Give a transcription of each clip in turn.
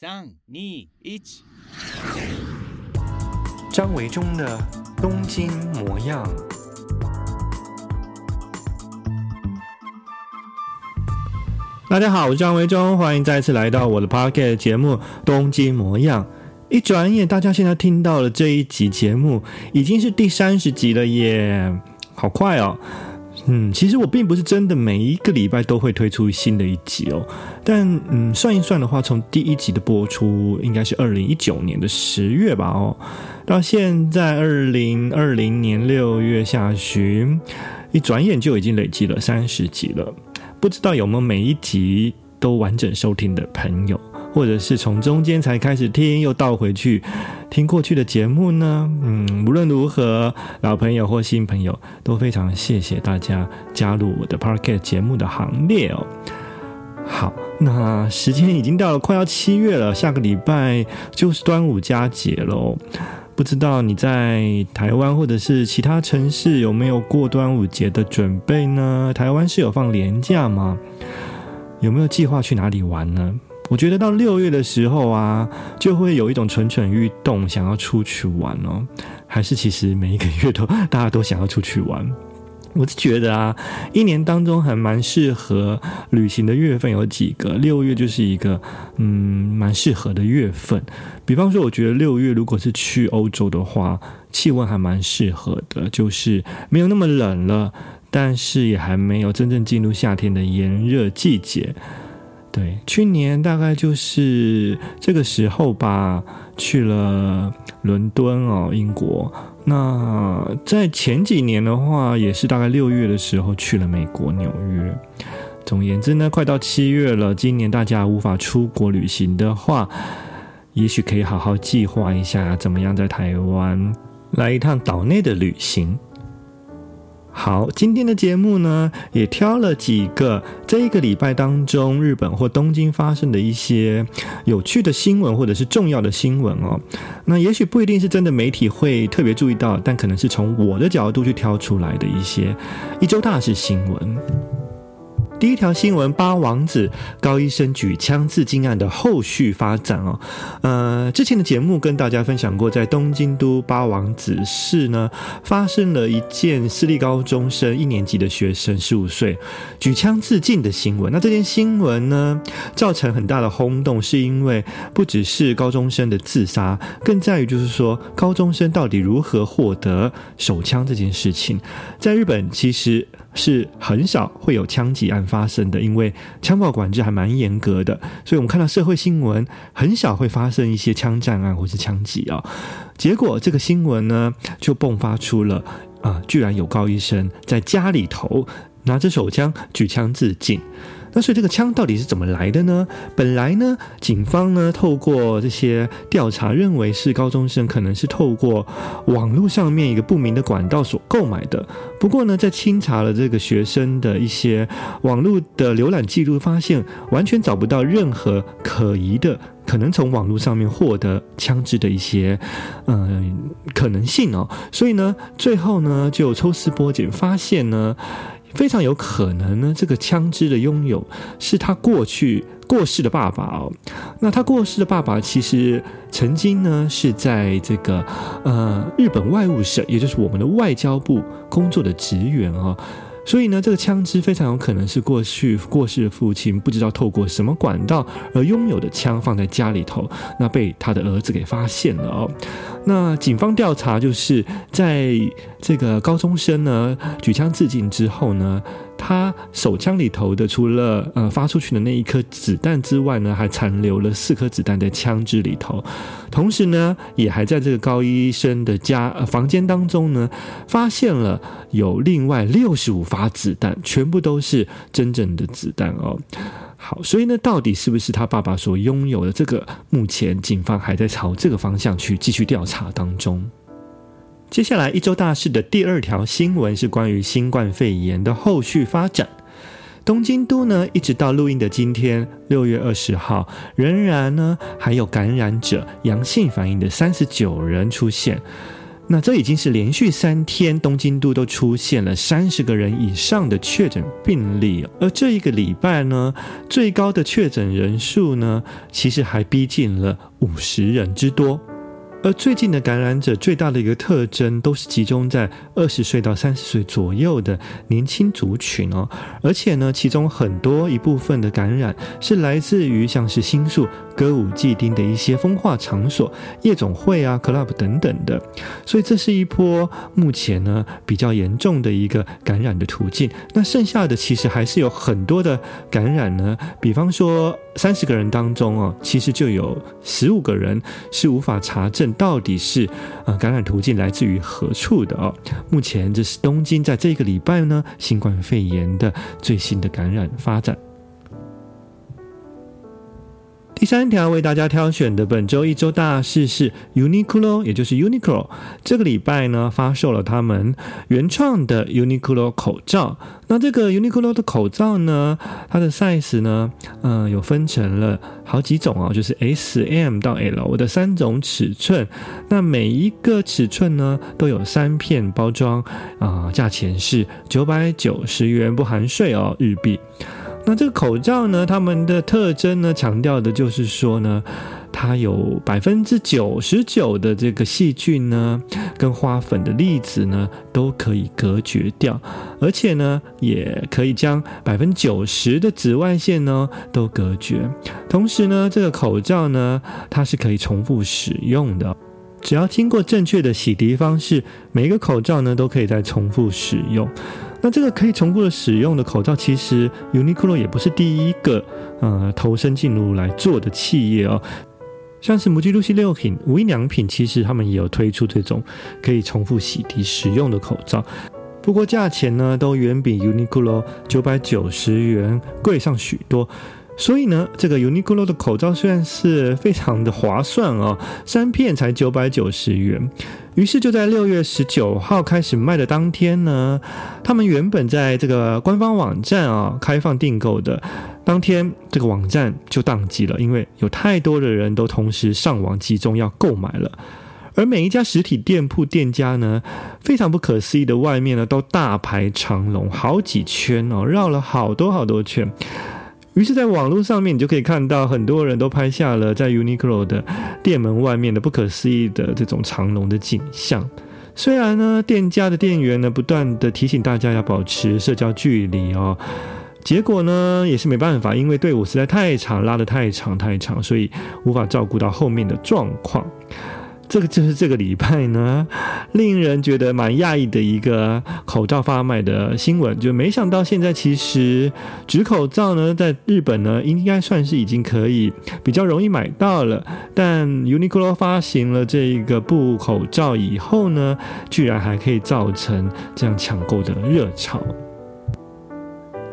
三、二、一。张维中的东京模样。大家好，我是张维中，欢迎再次来到我的 Pocket 节目《东京模样》。一转眼，大家现在听到了这一集节目，已经是第三十集了耶，好快哦！嗯，其实我并不是真的每一个礼拜都会推出新的一集哦，但嗯，算一算的话，从第一集的播出应该是二零一九年的十月吧哦，到现在二零二零年六月下旬，一转眼就已经累积了三十集了，不知道有没有每一集都完整收听的朋友。或者是从中间才开始听，又倒回去听过去的节目呢？嗯，无论如何，老朋友或新朋友都非常谢谢大家加入我的 Podcast 节目的行列哦。好，那时间已经到了快要七月了，下个礼拜就是端午佳节喽。不知道你在台湾或者是其他城市有没有过端午节的准备呢？台湾是有放连假吗？有没有计划去哪里玩呢？我觉得到六月的时候啊，就会有一种蠢蠢欲动，想要出去玩哦。还是其实每一个月都大家都想要出去玩。我是觉得啊，一年当中还蛮适合旅行的月份有几个，六月就是一个嗯蛮适合的月份。比方说，我觉得六月如果是去欧洲的话，气温还蛮适合的，就是没有那么冷了，但是也还没有真正进入夏天的炎热季节。对，去年大概就是这个时候吧，去了伦敦哦，英国。那在前几年的话，也是大概六月的时候去了美国纽约。总言之呢，快到七月了，今年大家无法出国旅行的话，也许可以好好计划一下，怎么样在台湾来一趟岛内的旅行。好，今天的节目呢，也挑了几个这一个礼拜当中日本或东京发生的一些有趣的新闻，或者是重要的新闻哦。那也许不一定是真的媒体会特别注意到，但可能是从我的角度去挑出来的一些一周大事新闻。第一条新闻：八王子高医生举枪自尽案的后续发展哦。呃，之前的节目跟大家分享过，在东京都八王子市呢，发生了一件私立高中生一年级的学生十五岁举枪自尽的新闻。那这件新闻呢，造成很大的轰动，是因为不只是高中生的自杀，更在于就是说，高中生到底如何获得手枪这件事情，在日本其实。是很少会有枪击案发生的，因为枪炮管制还蛮严格的，所以我们看到社会新闻很少会发生一些枪战案或是枪击啊。结果这个新闻呢，就迸发出了啊、居然有高医生在家里头拿着手枪举枪自尽。那所以这个枪到底是怎么来的呢？本来呢，警方呢透过这些调查，认为是高中生可能是透过网络上面一个不明的管道所购买的。不过呢，在清查了这个学生的一些网络的浏览记录，发现完全找不到任何可疑的可能从网络上面获得枪支的一些嗯、可能性哦。所以呢，最后呢就抽丝剥茧，发现呢。非常有可能呢，这个枪支的拥有是他过去过世的爸爸哦。那他过世的爸爸其实曾经呢是在这个呃日本外务省，也就是我们的外交部工作的职员哦。所以呢，这个枪支非常有可能是过去过世的父亲不知道透过什么管道而拥有的枪，放在家里头，那被他的儿子给发现了哦。那警方调查就是在这个高中生呢举枪自尽之后呢。他手枪里头的，除了呃发出去的那一颗子弹之外呢，还残留了四颗子弹在枪支里头。同时呢，也还在这个高医生的家、呃、房间当中呢，发现了有另外六十五发子弹，全部都是真正的子弹哦。好，所以呢，到底是不是他爸爸所拥有的？这个目前警方还在朝这个方向去继续调查当中。接下来一周大事的第二条新闻是关于新冠肺炎的后续发展。东京都呢，一直到录音的今天，六月二十号，仍然呢还有感染者阳性反应的三十九人出现。那这已经是连续三天东京都都出现了三十个人以上的确诊病例，而这一个礼拜呢，最高的确诊人数呢，其实还逼近了五十人之多。而最近的感染者最大的一个特征，都是集中在二十岁到三十岁左右的年轻族群哦，而且呢，其中很多一部分的感染是来自于像是新宿歌舞伎町的一些风化场所、夜总会啊、club 等等的，所以这是一波目前呢比较严重的一个感染的途径。那剩下的其实还是有很多的感染呢，比方说三十个人当中哦，其实就有十五个人是无法查证。到底是呃感染途径来自于何处的哦？目前这是东京在这个礼拜呢新冠肺炎的最新的感染发展。第三条为大家挑选的本周一周大事是 Uniqlo，也就是 Uniqlo，这个礼拜呢发售了他们原创的 Uniqlo 口罩。那这个 Uniqlo 的口罩呢，它的 size 呢，嗯、有分成了好几种啊，就是 S、M 到 L 的三种尺寸。那每一个尺寸呢都有三片包装啊，价钱是九百九十元不含税哦，日币。那这个口罩呢，它们的特征呢，强调的就是说呢，它有百分之九十九的这个细菌呢，跟花粉的粒子呢，都可以隔绝掉，而且呢，也可以将百分之九十的紫外线呢都隔绝。同时呢，这个口罩呢，它是可以重复使用的，只要经过正确的洗涤方式，每一个口罩呢都可以再重复使用。那这个可以重复的使用的口罩，其实 Uniqlo 也不是第一个呃投身进入来做的企业哦，像是母鸡露西六品、无印良品，其实他们也有推出这种可以重复洗涤使用的口罩，不过价钱呢都远比 Uniqlo 九百九十元贵上许多。所以呢，这个 Uniqlo 的口罩虽然是非常的划算哦，三片才九百九十元。于是就在六月十九号开始卖的当天呢，他们原本在这个官方网站啊开放订购的当天，这个网站就宕机了，因为有太多的人都同时上网集中要购买了。而每一家实体店铺店家呢，非常不可思议的外面呢都大排长龙，好几圈哦，绕了好多好多圈。于是，在网络上面，你就可以看到很多人都拍下了在 Uniqlo 的店门外面的不可思议的这种长龙的景象。虽然呢，店家的店员呢不断的提醒大家要保持社交距离哦，结果呢也是没办法，因为队伍实在太长，拉得太长太长，所以无法照顾到后面的状况。这个就是这个礼拜呢，令人觉得蛮讶异的一个口罩发卖的新闻，就没想到现在其实纸口罩呢，在日本呢应该算是已经可以比较容易买到了，但 Uniqlo 发行了这一个布口罩以后呢，居然还可以造成这样抢购的热潮。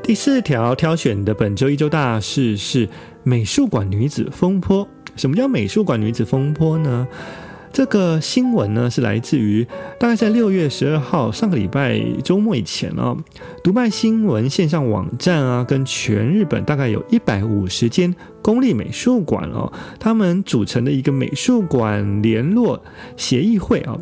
第四条挑选的本周一周大事是美术馆女子风波。什么叫美术馆女子风波呢？这个新闻呢，是来自于大概在六月十二号上个礼拜周末以前哦，读卖新闻线上网站啊，跟全日本大概有一百五十间公立美术馆哦，他们组成的一个美术馆联络协议会啊，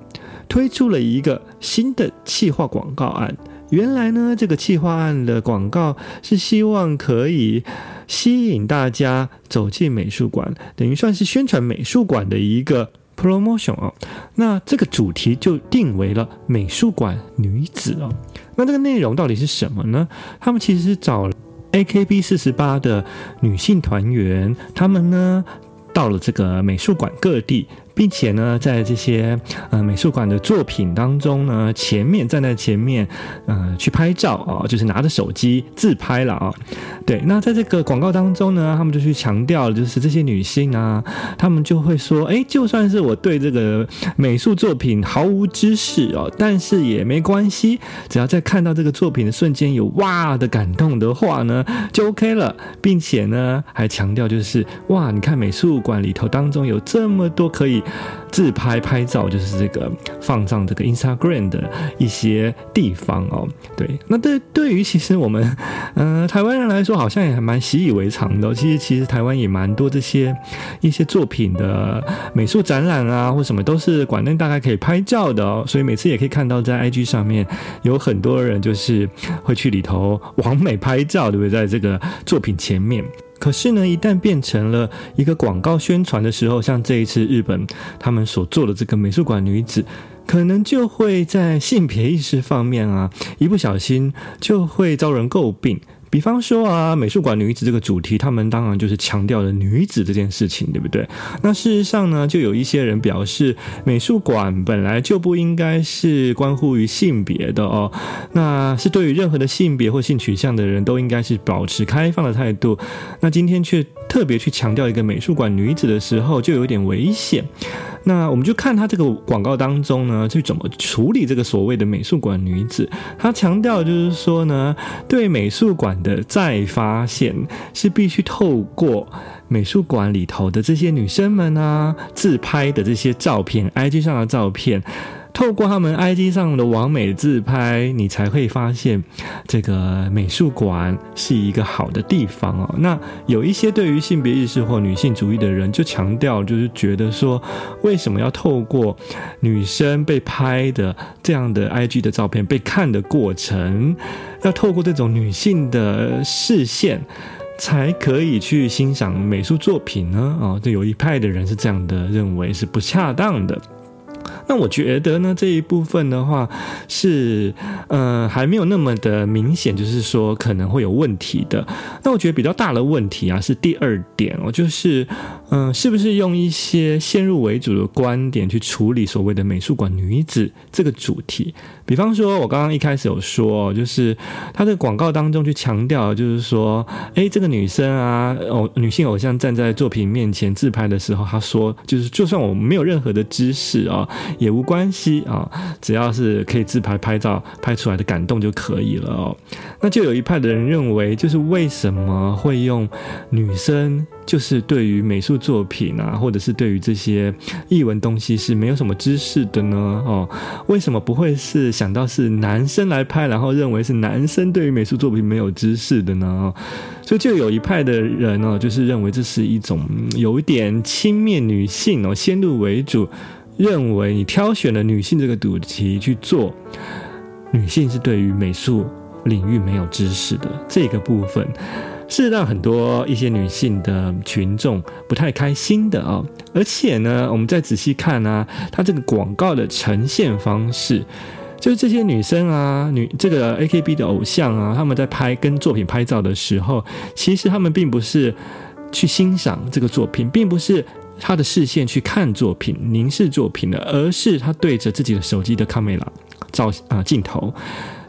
推出了一个新的企划广告案。原来呢，这个企划案的广告是希望可以吸引大家走进美术馆，等于算是宣传美术馆的一个。Promotion 啊，那这个主题就定为了美术馆女子哦。那这个内容到底是什么呢？他们其实是找 AKB 四十八的女性团员，他们呢到了这个美术馆各地。并且呢，在这些呃美术馆的作品当中呢，前面站在前面，呃，去拍照啊，就是拿着手机自拍了啊。对，那在这个广告当中呢，他们就去强调，就是这些女性啊，他们就会说，哎，就算是我对这个美术作品毫无知识哦，但是也没关系，只要在看到这个作品的瞬间有哇的感动的话呢，就 OK 了，并且呢，还强调就是哇，你看美术馆里头当中有这么多可以。自拍拍照，就是这个放上这个 Instagram 的一些地方哦。对，那对对于其实我们嗯、台湾人来说，好像也还蛮习以为常的。其实其实台湾也蛮多这些一些作品的美术展览啊，或什么都是馆内大概可以拍照的哦。所以每次也可以看到在 IG 上面有很多人就是会去里头完美拍照，对不对？在这个作品前面。可是呢，一旦变成了一个广告宣传的时候，像这一次日本他们所做的这个美术馆女子，可能就会在性别意识方面啊，一不小心就会遭人诟病。比方说啊，美术馆女子这个主题，他们当然就是强调了女子这件事情，对不对？那事实上呢，就有一些人表示，美术馆本来就不应该是关乎于性别的哦，那是对于任何的性别或性取向的人都应该是保持开放的态度。那今天却特别去强调一个美术馆女子的时候，就有点危险。那我们就看他这个广告当中呢，去怎么处理这个所谓的美术馆女子。他强调就是说呢，对美术馆的再发现是必须透过美术馆里头的这些女生们啊，自拍的这些照片，IG 上的照片。透过他们 IG 上的完美自拍，你才会发现这个美术馆是一个好的地方哦。那有一些对于性别意识或女性主义的人，就强调，就是觉得说，为什么要透过女生被拍的这样的 IG 的照片被看的过程，要透过这种女性的视线，才可以去欣赏美术作品呢？哦，这有一派的人是这样的认为，是不恰当的。那我觉得呢，这一部分的话是，呃，还没有那么的明显，就是说可能会有问题的。那我觉得比较大的问题啊，是第二点哦，就是，嗯、是不是用一些先入为主的观点去处理所谓的美术馆女子这个主题？比方说，我刚刚一开始有说，就是他的广告当中去强调，就是说，诶，这个女生啊，偶女性偶像站在作品面前自拍的时候，他说，就是就算我没有任何的知识啊。也无关系啊，只要是可以自拍拍照拍出来的感动就可以了哦。那就有一派的人认为，就是为什么会用女生，就是对于美术作品啊，或者是对于这些译文东西是没有什么知识的呢？哦，为什么不会是想到是男生来拍，然后认为是男生对于美术作品没有知识的呢？所以就有一派的人呢，就是认为这是一种有一点轻蔑女性哦，先入为主。认为你挑选了女性这个主题去做，女性是对于美术领域没有知识的这个部分，是让很多一些女性的群众不太开心的啊、而且呢，我们再仔细看啊，它这个广告的呈现方式，就是这些女生啊，女这个 AKB 的偶像啊，他们在拍跟作品拍照的时候，其实他们并不是去欣赏这个作品，并不是。他的视线去看作品、凝视作品的，而是他对着自己的手机的 camera 照啊镜头，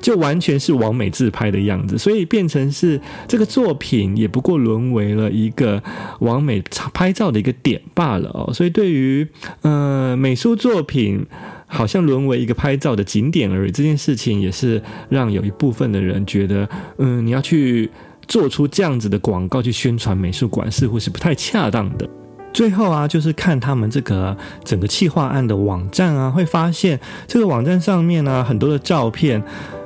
就完全是完美自拍的样子，所以变成是这个作品也不过沦为了一个完美拍照的一个点罢了哦。所以对于呃美术作品好像沦为一个拍照的景点而已，这件事情也是让有一部分的人觉得，嗯，你要去做出这样子的广告去宣传美术馆，似乎是不太恰当的。最后啊，就是看他们这个整个企划案的网站啊，会发现这个网站上面呢、很多的照片，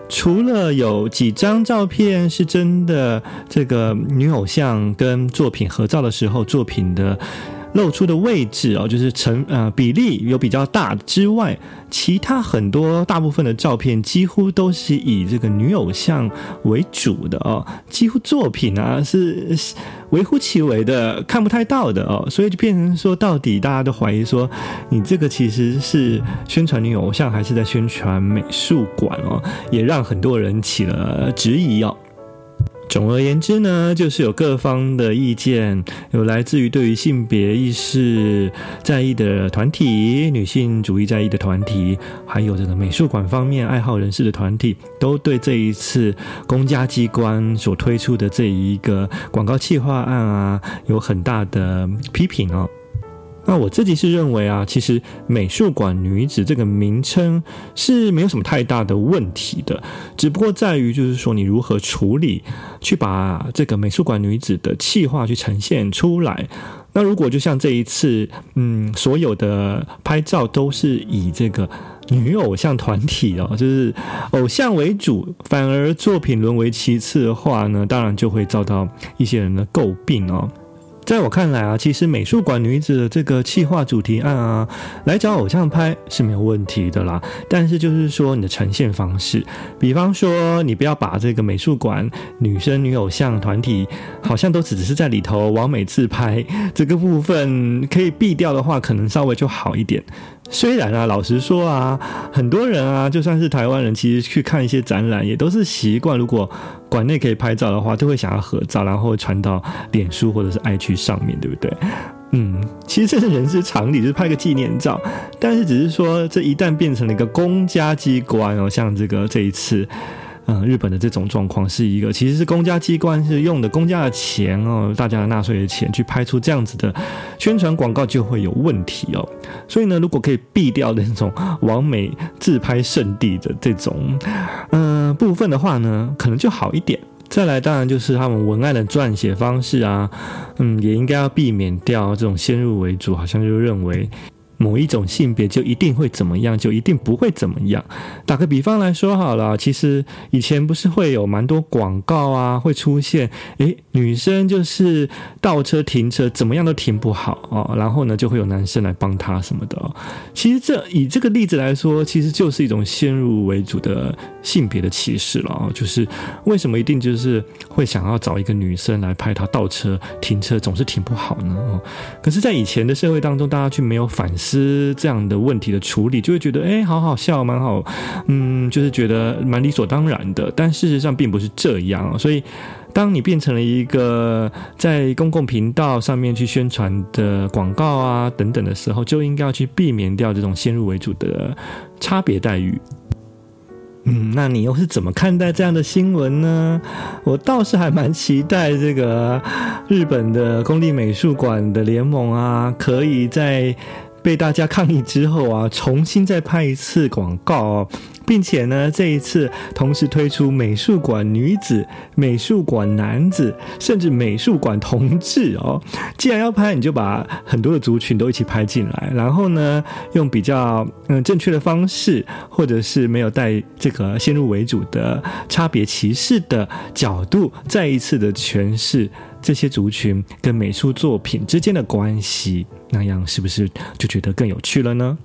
除了有几张照片是真的，这个女偶像跟作品合照的时候，作品的。露出的位置哦，就是成呃比例有比较大之外，其他很多大部分的照片几乎都是以这个女偶像为主的哦，几乎作品啊是微乎其微的，看不太到的哦，所以就变成说，到底大家都怀疑说，你这个其实是宣传女偶像，还是在宣传美术馆哦，也让很多人起了质疑哦。总而言之呢，就是有各方的意见，有来自于对于性别意识在意的团体、女性主义在意的团体，还有这个美术馆方面爱好人士的团体，都对这一次公家机关所推出的这一个广告企划案啊，有很大的批评哦。那我自己是认为啊，其实美术馆女子这个名称是没有什么太大的问题的，只不过在于就是说你如何处理，去把这个美术馆女子的气化去呈现出来。那如果就像这一次，嗯，所有的拍照都是以这个女偶像团体哦，就是偶像为主，反而作品沦为其次的话呢，当然就会遭到一些人的诟病哦。在我看来啊，其实美术馆女子的这个企划主题案啊，来找偶像拍是没有问题的啦。但是就是说你的呈现方式，比方说你不要把这个美术馆女生女偶像团体，好像都只是在里头完美自拍，这个部分可以避掉的话，可能稍微就好一点。虽然啊，老实说啊，很多人啊，就算是台湾人，其实去看一些展览，也都是习惯，如果馆内可以拍照的话，都会想要合照，然后传到脸书或者是 IG 上面对不对？嗯，其实这是人之常理，就是拍个纪念照。但是只是说，这一旦变成了一个公家机关哦，像这个这一次。嗯，日本的这种状况是一个，其实是公家机关是用的公家的钱哦，大家的纳税的钱去拍出这样子的宣传广告就会有问题哦。所以呢，如果可以避掉那种完美自拍圣地的这种嗯、部分的话呢，可能就好一点。再来，当然就是他们文案的撰写方式啊，嗯，也应该要避免掉这种先入为主，好像就认为。某一种性别就一定会怎么样，就一定不会怎么样。打个比方来说好了，其实以前不是会有蛮多广告啊，会出现，诶，女生就是倒车停车怎么样都停不好哦，然后呢就会有男生来帮她什么的。其实这以这个例子来说，其实就是一种先入为主的性别的歧视了哦。就是为什么一定就是会想要找一个女生来拍她倒车停车总是停不好呢？哦，可是，在以前的社会当中，大家却没有反思。是这样的问题的处理，就会觉得哎，好好笑，蛮好，嗯，就是觉得蛮理所当然的。但事实上并不是这样，所以当你变成了一个在公共频道上面去宣传的广告啊等等的时候，就应该要去避免掉这种先入为主的差别待遇。嗯，那你又是怎么看待这样的新闻呢？我倒是还蛮期待这个日本的公立美术馆的联盟啊，可以在。被大家抗议之后啊，重新再拍一次广告哦，并且呢，这一次同时推出美术馆女子、美术馆男子，甚至美术馆同志哦。既然要拍，你就把很多的族群都一起拍进来，然后呢，用比较嗯正确的方式，或者是没有带这个先入为主的差别歧视的角度，再一次的诠释。这些族群跟美术作品之间的关系，那样是不是就觉得更有趣了呢？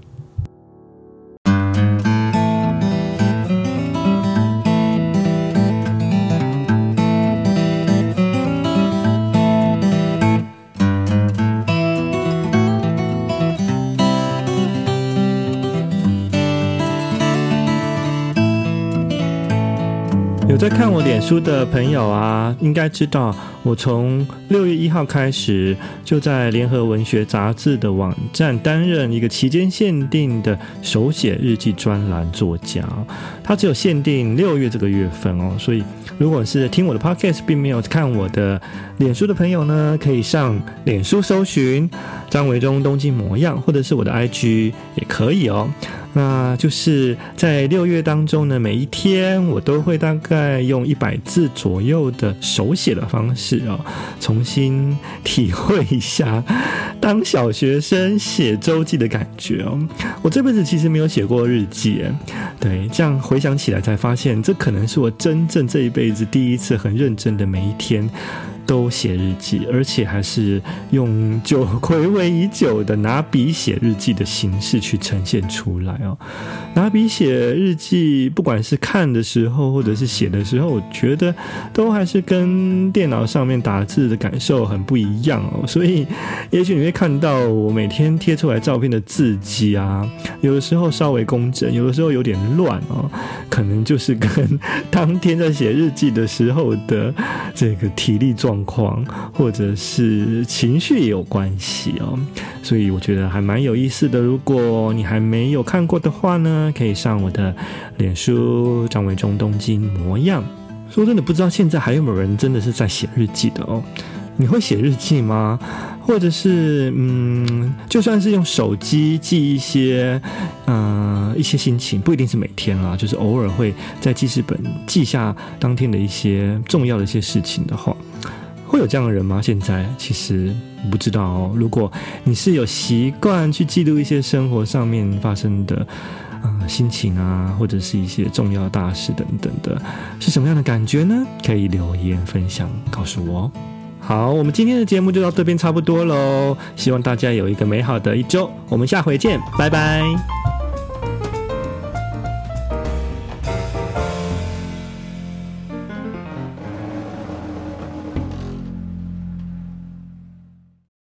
有在看我脸书的朋友啊，应该知道我从六月一号开始就在联合文学杂志的网站担任一个期间限定的手写日记专栏作家。它只有限定六月这个月份哦，所以如果是听我的 podcast 并没有看我的脸书的朋友呢，可以上脸书搜寻张维忠东京模样，或者是我的 IG 也可以哦。那就是在六月当中呢，每一天我都会大概用一百字左右的手写的方式哦，重新体会一下当小学生写周记的感觉哦。我这辈子其实没有写过日记，对，这样回想起来才发现，这可能是我真正这一辈子第一次很认真的每一天。都写日记，而且还是用久回味已久的拿笔写日记的形式去呈现出来哦。拿笔写日记，不管是看的时候或者是写的时候，我觉得都还是跟电脑上面打字的感受很不一样哦。所以，也许你会看到我每天贴出来照片的字迹啊，有的时候稍微工整，有的时候有点乱哦，可能就是跟 当天在写日记的时候的这个体力状状况或者是情绪也有关系哦，所以我觉得还蛮有意思的。如果你还没有看过的话呢，可以上我的脸书张维忠东京模样。说真的，不知道现在还有没有人真的是在写日记的哦？你会写日记吗？或者是嗯，就算是用手机记一些嗯、一些心情，不一定是每天啦，就是偶尔会在记事本记下当天的一些重要的一些事情的话。会有这样的人吗？现在其实不知道哦。如果你是有习惯去记录一些生活上面发生的，呃，心情啊，或者是一些重要大事等等的，是什么样的感觉呢？可以留言分享告诉我。好，我们今天的节目就到这边差不多喽。希望大家有一个美好的一周，我们下回见，拜拜。